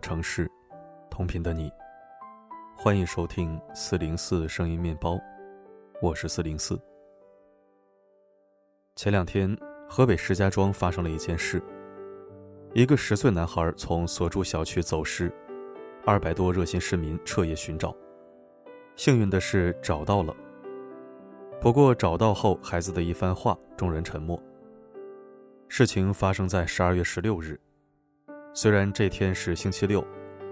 城市，同频的你，欢迎收听四零四声音面包，我是四零四。前两天，河北石家庄发生了一件事：一个十岁男孩从所住小区走失，二百多热心市民彻夜寻找，幸运的是找到了。不过找到后，孩子的一番话，众人沉默。事情发生在十二月十六日。虽然这天是星期六，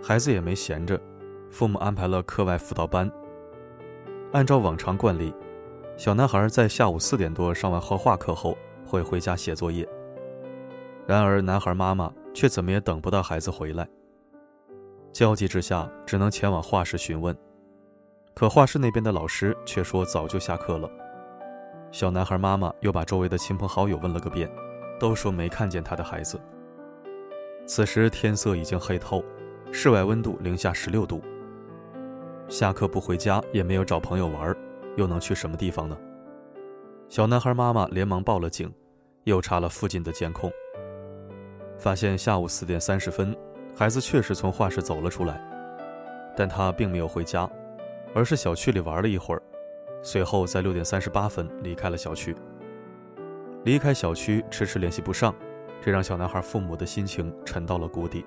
孩子也没闲着，父母安排了课外辅导班。按照往常惯例，小男孩在下午四点多上完画画课后会回家写作业。然而，男孩妈妈却怎么也等不到孩子回来。焦急之下，只能前往画室询问，可画室那边的老师却说早就下课了。小男孩妈妈又把周围的亲朋好友问了个遍，都说没看见他的孩子。此时天色已经黑透，室外温度零下十六度。下课不回家，也没有找朋友玩，又能去什么地方呢？小男孩妈妈连忙报了警，又查了附近的监控，发现下午四点三十分，孩子确实从画室走了出来，但他并没有回家，而是小区里玩了一会儿，随后在六点三十八分离开了小区。离开小区，迟迟联系不上。这让小男孩父母的心情沉到了谷底。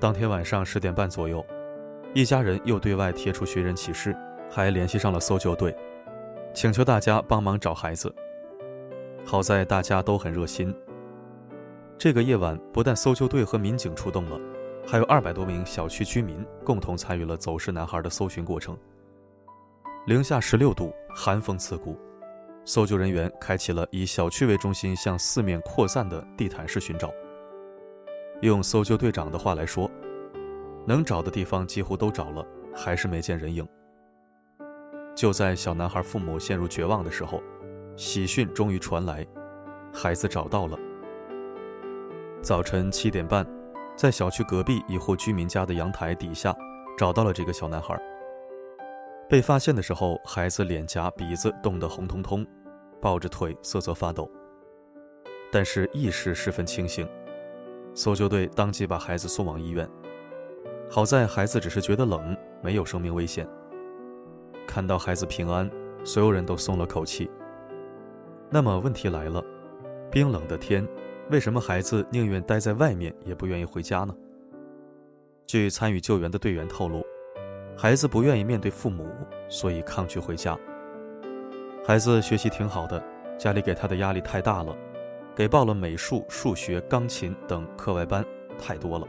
当天晚上十点半左右，一家人又对外贴出寻人启事，还联系上了搜救队，请求大家帮忙找孩子。好在大家都很热心。这个夜晚，不但搜救队和民警出动了，还有二百多名小区居民共同参与了走失男孩的搜寻过程。零下十六度，寒风刺骨。搜救人员开启了以小区为中心向四面扩散的地毯式寻找。用搜救队长的话来说，能找的地方几乎都找了，还是没见人影。就在小男孩父母陷入绝望的时候，喜讯终于传来，孩子找到了。早晨七点半，在小区隔壁一户居民家的阳台底下，找到了这个小男孩。被发现的时候，孩子脸颊、鼻子冻得红彤彤。抱着腿瑟瑟发抖，但是意识十分清醒。搜救队当即把孩子送往医院。好在孩子只是觉得冷，没有生命危险。看到孩子平安，所有人都松了口气。那么问题来了：冰冷的天，为什么孩子宁愿待在外面，也不愿意回家呢？据参与救援的队员透露，孩子不愿意面对父母，所以抗拒回家。孩子学习挺好的，家里给他的压力太大了，给报了美术、数学、钢琴等课外班，太多了。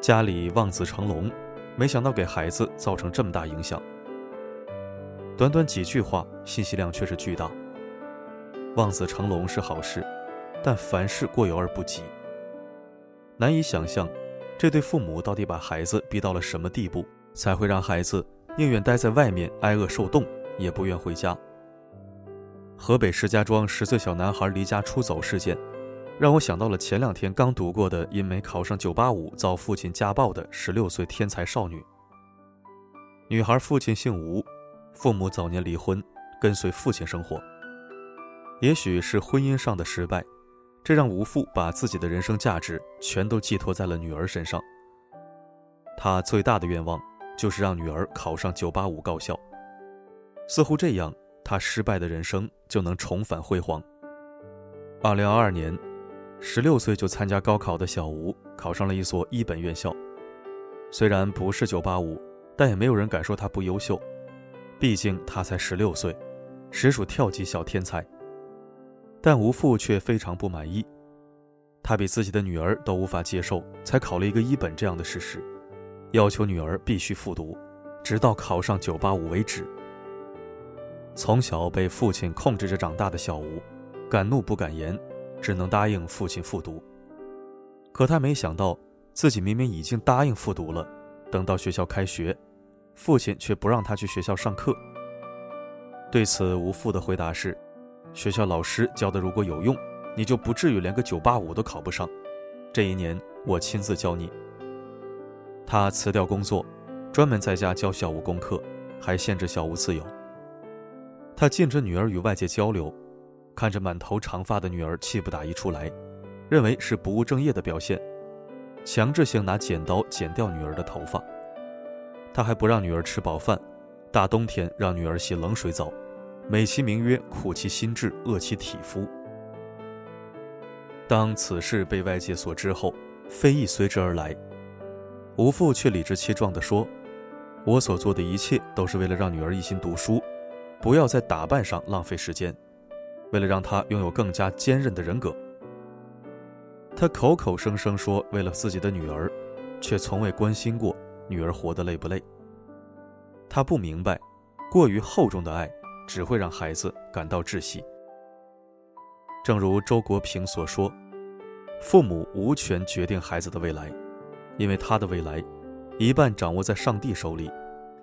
家里望子成龙，没想到给孩子造成这么大影响。短短几句话，信息量却是巨大。望子成龙是好事，但凡事过犹而不及。难以想象，这对父母到底把孩子逼到了什么地步，才会让孩子宁愿待在外面挨饿受冻。也不愿回家。河北石家庄十岁小男孩离家出走事件，让我想到了前两天刚读过的因没考上985遭父亲家暴的十六岁天才少女。女孩父亲姓吴，父母早年离婚，跟随父亲生活。也许是婚姻上的失败，这让吴父把自己的人生价值全都寄托在了女儿身上。他最大的愿望就是让女儿考上985高校。似乎这样，他失败的人生就能重返辉煌。二零二二年，十六岁就参加高考的小吴考上了一所一本院校。虽然不是九八五，但也没有人敢说他不优秀。毕竟他才十六岁，实属跳级小天才。但吴父却非常不满意，他比自己的女儿都无法接受才考了一个一本这样的事实，要求女儿必须复读，直到考上九八五为止。从小被父亲控制着长大的小吴，敢怒不敢言，只能答应父亲复读。可他没想到，自己明明已经答应复读了，等到学校开学，父亲却不让他去学校上课。对此，吴父的回答是：“学校老师教的如果有用，你就不至于连个985都考不上。这一年我亲自教你。”他辞掉工作，专门在家教小吴功课，还限制小吴自由。他禁止女儿与外界交流，看着满头长发的女儿，气不打一处来，认为是不务正业的表现。强制性拿剪刀剪掉女儿的头发。他还不让女儿吃饱饭，大冬天让女儿洗冷水澡，美其名曰苦其心志，饿其体肤。当此事被外界所知后，非议随之而来。吴父却理直气壮地说：“我所做的一切都是为了让女儿一心读书，不要在打扮上浪费时间，为了让他拥有更加坚韧的人格。”他口口声声说为了自己的女儿，却从未关心过女儿活得累不累。他不明白，过于厚重的爱只会让孩子感到窒息。正如周国平所说：“父母无权决定孩子的未来。”因为他的未来，一半掌握在上帝手里，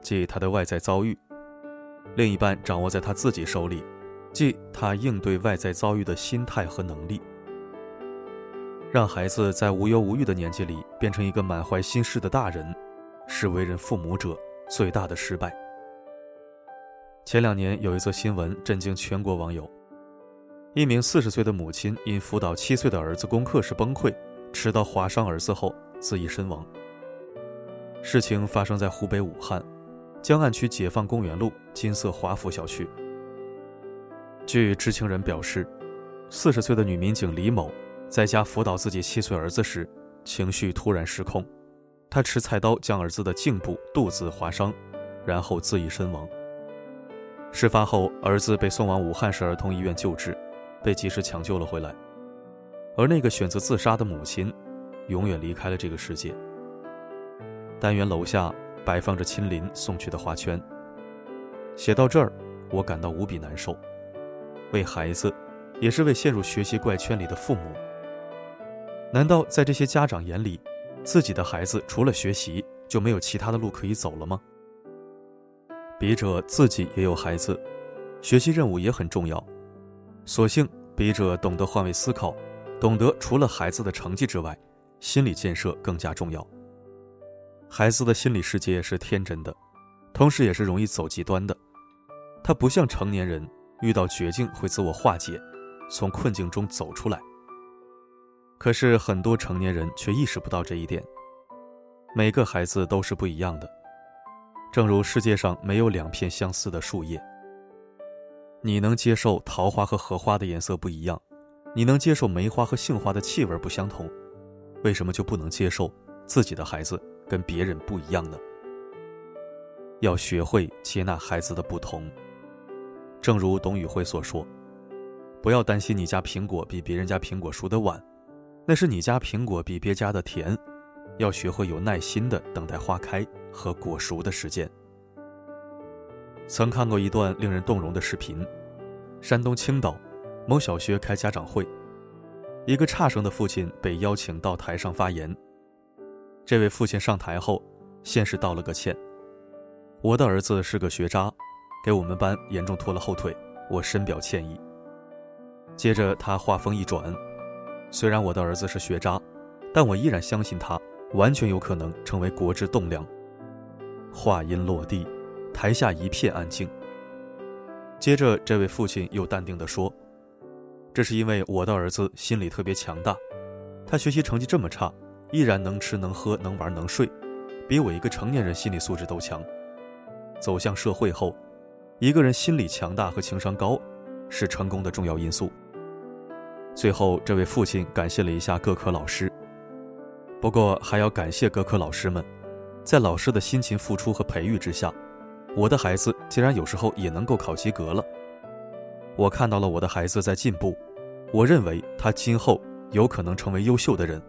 即他的外在遭遇；另一半掌握在他自己手里，即他应对外在遭遇的心态和能力。让孩子在无忧无虑的年纪里变成一个满怀心事的大人，是为人父母者最大的失败。前两年有一则新闻震惊全国网友：一名四十岁的母亲因辅导七岁的儿子功课时崩溃，持刀划伤儿子后。自缢身亡。事情发生在湖北武汉江岸区解放公园路金色华府小区。据知情人表示，四十岁的女民警李某在家辅导自己七岁儿子时，情绪突然失控，她持菜刀将儿子的颈部、肚子划伤，然后自缢身亡。事发后，儿子被送往武汉市儿童医院救治，被及时抢救了回来，而那个选择自杀的母亲。永远离开了这个世界。单元楼下摆放着亲临送去的花圈。写到这儿，我感到无比难受，为孩子，也是为陷入学习怪圈里的父母。难道在这些家长眼里，自己的孩子除了学习就没有其他的路可以走了吗？笔者自己也有孩子，学习任务也很重要，所幸笔者懂得换位思考，懂得除了孩子的成绩之外。心理建设更加重要。孩子的心理世界是天真的，同时也是容易走极端的。他不像成年人，遇到绝境会自我化解，从困境中走出来。可是很多成年人却意识不到这一点。每个孩子都是不一样的，正如世界上没有两片相似的树叶。你能接受桃花和荷花的颜色不一样，你能接受梅花和杏花的气味不相同。为什么就不能接受自己的孩子跟别人不一样呢？要学会接纳孩子的不同。正如董宇辉所说：“不要担心你家苹果比别人家苹果熟得晚，那是你家苹果比别家的甜。要学会有耐心的等待花开和果熟的时间。”曾看过一段令人动容的视频：山东青岛某小学开家长会。一个差生的父亲被邀请到台上发言。这位父亲上台后，先是道了个歉：“我的儿子是个学渣，给我们班严重拖了后腿，我深表歉意。”接着他话锋一转：“虽然我的儿子是学渣，但我依然相信他完全有可能成为国之栋梁。”话音落地，台下一片安静。接着这位父亲又淡定地说。这是因为我的儿子心理特别强大，他学习成绩这么差，依然能吃能喝能玩能睡，比我一个成年人心理素质都强。走向社会后，一个人心理强大和情商高，是成功的重要因素。最后，这位父亲感谢了一下各科老师，不过还要感谢各科老师们，在老师的辛勤付出和培育之下，我的孩子竟然有时候也能够考及格了。我看到了我的孩子在进步，我认为他今后有可能成为优秀的人。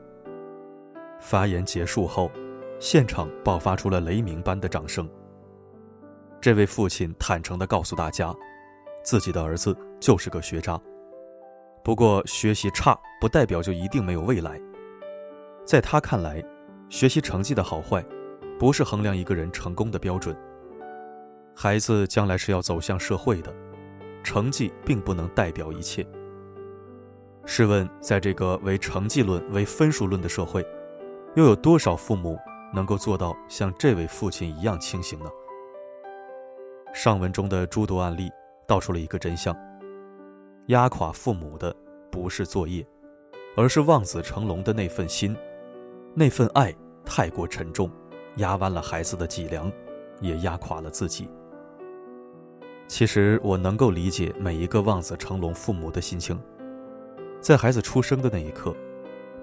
发言结束后，现场爆发出了雷鸣般的掌声。这位父亲坦诚地告诉大家，自己的儿子就是个学渣。不过学习差不代表就一定没有未来。在他看来，学习成绩的好坏，不是衡量一个人成功的标准。孩子将来是要走向社会的。成绩并不能代表一切。试问，在这个为成绩论、为分数论的社会，又有多少父母能够做到像这位父亲一样清醒呢？上文中的诸多案例道出了一个真相：压垮父母的不是作业，而是望子成龙的那份心，那份爱太过沉重，压弯了孩子的脊梁，也压垮了自己。其实我能够理解每一个望子成龙父母的心情，在孩子出生的那一刻，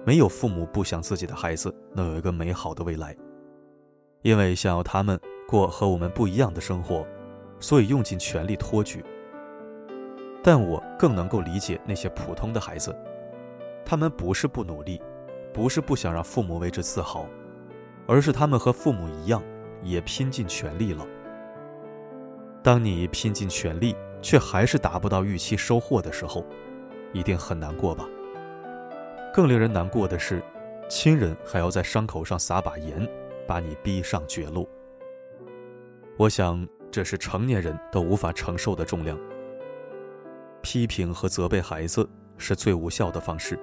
没有父母不想自己的孩子能有一个美好的未来，因为想要他们过和我们不一样的生活，所以用尽全力托举。但我更能够理解那些普通的孩子，他们不是不努力，不是不想让父母为之自豪，而是他们和父母一样，也拼尽全力了。当你拼尽全力，却还是达不到预期收获的时候，一定很难过吧？更令人难过的是，亲人还要在伤口上撒把盐，把你逼上绝路。我想，这是成年人都无法承受的重量。批评和责备孩子是最无效的方式，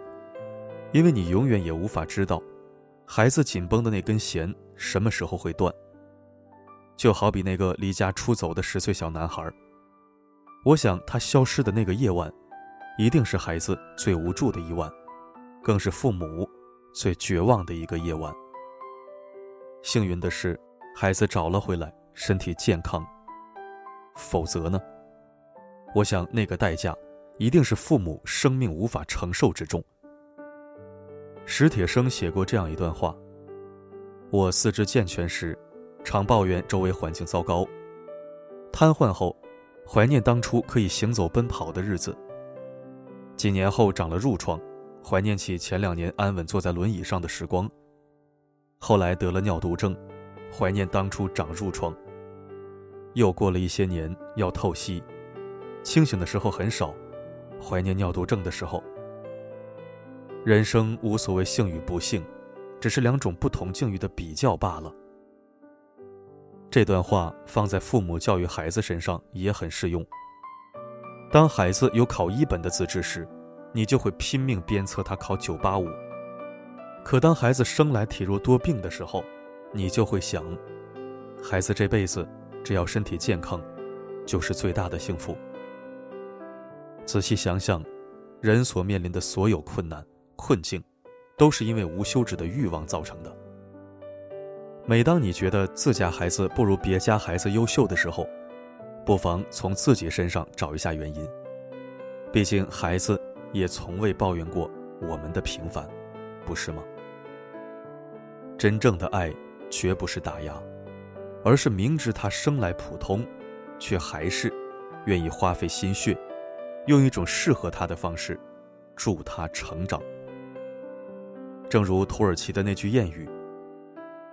因为你永远也无法知道，孩子紧绷的那根弦什么时候会断。就好比那个离家出走的十岁小男孩，我想他消失的那个夜晚，一定是孩子最无助的一晚，更是父母最绝望的一个夜晚。幸运的是，孩子找了回来，身体健康。否则呢？我想，那个代价一定是父母生命无法承受之重。史铁生写过这样一段话：“我四肢健全时，常抱怨周围环境糟糕；瘫痪后，怀念当初可以行走奔跑的日子；几年后长了褥疮，怀念起前两年安稳坐在轮椅上的时光；后来得了尿毒症，怀念当初长褥疮；又过了一些年，要透析。”清醒的时候很少，怀念尿毒症的时候。人生无所谓幸与不幸，只是两种不同境遇的比较罢了。这段话放在父母教育孩子身上也很适用。当孩子有考一本的资质时，你就会拼命鞭策他考九八五；可当孩子生来体弱多病的时候，你就会想，孩子这辈子只要身体健康，就是最大的幸福。仔细想想，人所面临的所有困难、困境，都是因为无休止的欲望造成的。每当你觉得自家孩子不如别家孩子优秀的时候，不妨从自己身上找一下原因。毕竟孩子也从未抱怨过我们的平凡，不是吗？真正的爱绝不是打压，而是明知他生来普通，却还是愿意花费心血。用一种适合他的方式，助他成长。正如土耳其的那句谚语：“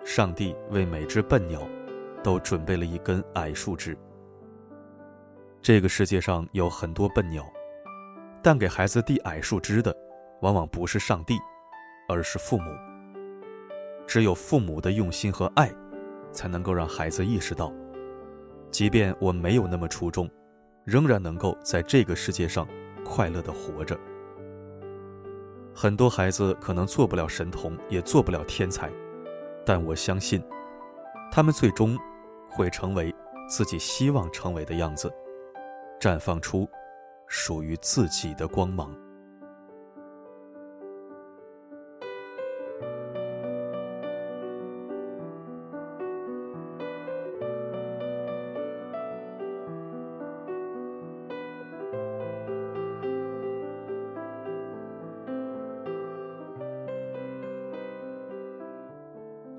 上帝为每只笨鸟，都准备了一根矮树枝。”这个世界上有很多笨鸟，但给孩子递矮树枝的，往往不是上帝，而是父母。只有父母的用心和爱，才能够让孩子意识到，即便我没有那么出众。仍然能够在这个世界上快乐的活着。很多孩子可能做不了神童，也做不了天才，但我相信，他们最终会成为自己希望成为的样子，绽放出属于自己的光芒。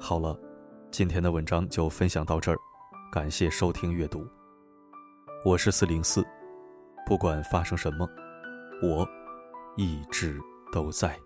好了，今天的文章就分享到这儿，感谢收听阅读。我是四零四，不管发生什么，我一直都在。